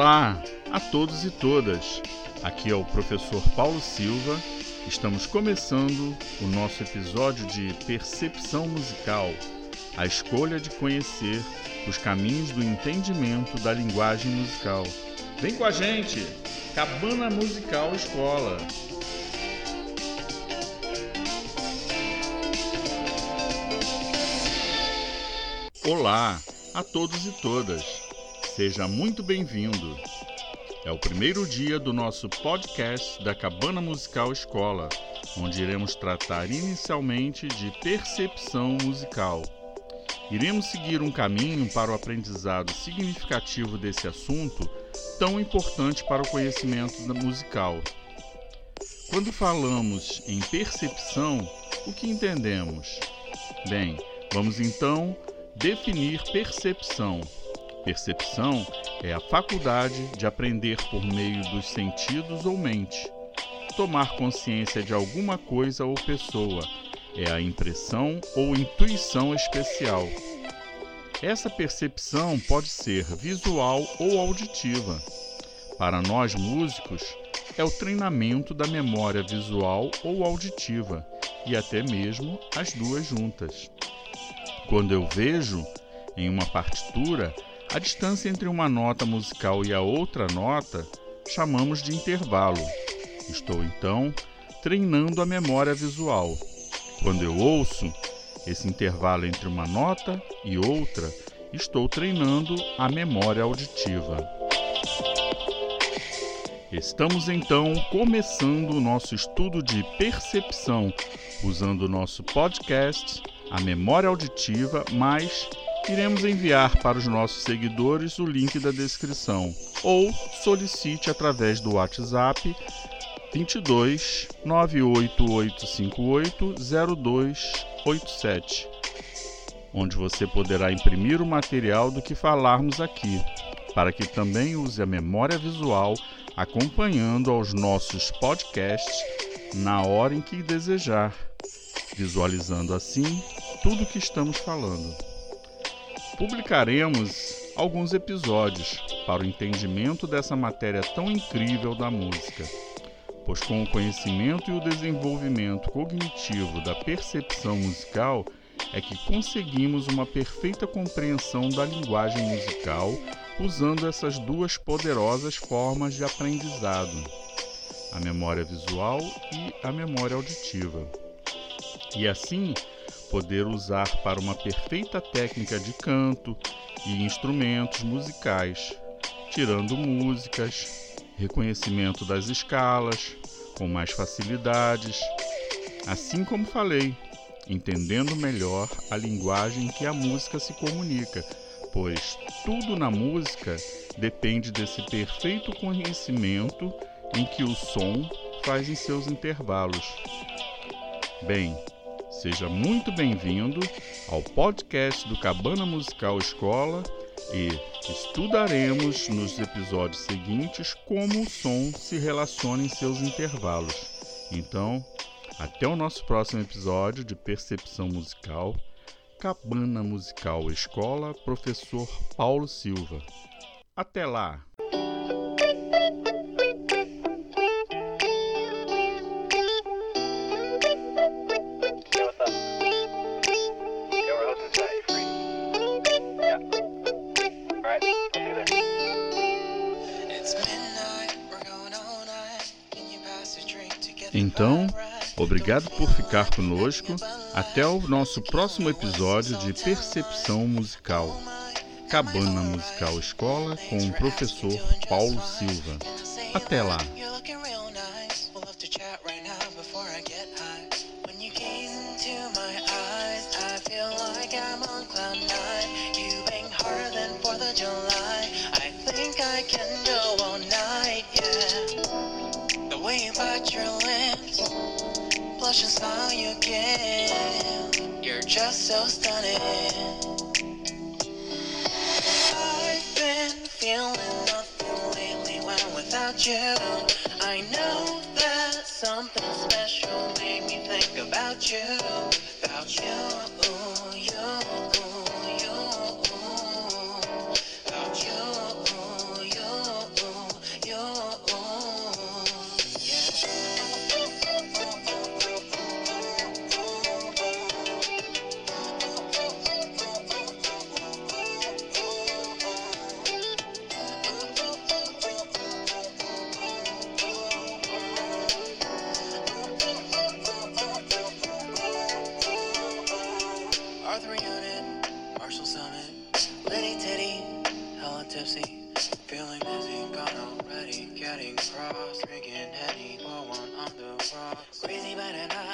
Olá a todos e todas. Aqui é o professor Paulo Silva. Estamos começando o nosso episódio de Percepção Musical, a escolha de conhecer os caminhos do entendimento da linguagem musical. Vem com a gente! Cabana Musical Escola. Olá a todos e todas. Seja muito bem-vindo. É o primeiro dia do nosso podcast da Cabana Musical Escola, onde iremos tratar inicialmente de percepção musical. Iremos seguir um caminho para o aprendizado significativo desse assunto tão importante para o conhecimento musical. Quando falamos em percepção, o que entendemos? Bem, vamos então definir percepção. Percepção é a faculdade de aprender por meio dos sentidos ou mente. Tomar consciência de alguma coisa ou pessoa é a impressão ou intuição especial. Essa percepção pode ser visual ou auditiva. Para nós músicos, é o treinamento da memória visual ou auditiva, e até mesmo as duas juntas. Quando eu vejo em uma partitura a distância entre uma nota musical e a outra nota chamamos de intervalo. Estou então treinando a memória visual. Quando eu ouço esse intervalo entre uma nota e outra, estou treinando a memória auditiva. Estamos então começando o nosso estudo de percepção usando o nosso podcast, a memória auditiva mais iremos enviar para os nossos seguidores o link da descrição. Ou solicite através do WhatsApp 22 98858 0287, onde você poderá imprimir o material do que falarmos aqui, para que também use a memória visual acompanhando aos nossos podcasts na hora em que desejar, visualizando assim tudo o que estamos falando publicaremos alguns episódios para o entendimento dessa matéria tão incrível da música, pois com o conhecimento e o desenvolvimento cognitivo da percepção musical é que conseguimos uma perfeita compreensão da linguagem musical usando essas duas poderosas formas de aprendizado, a memória visual e a memória auditiva. E assim, poder usar para uma perfeita técnica de canto e instrumentos musicais, tirando músicas, reconhecimento das escalas com mais facilidades, assim como falei, entendendo melhor a linguagem que a música se comunica, pois tudo na música depende desse perfeito conhecimento em que o som faz em seus intervalos. Bem, Seja muito bem-vindo ao podcast do Cabana Musical Escola e estudaremos nos episódios seguintes como o som se relaciona em seus intervalos. Então, até o nosso próximo episódio de Percepção Musical, Cabana Musical Escola, professor Paulo Silva. Até lá! Então, obrigado por ficar conosco. Até o nosso próximo episódio de Percepção Musical. Cabana Musical Escola com o professor Paulo Silva. Até lá! I can go all night, you bite your lips, blush and smile you give. You're just so stunning. I've been feeling nothing lately when without you. I know that something special made me think about you. tipsy, feeling dizzy, gone already, getting cross, drinking heady, while one on the rocks, crazy by the night.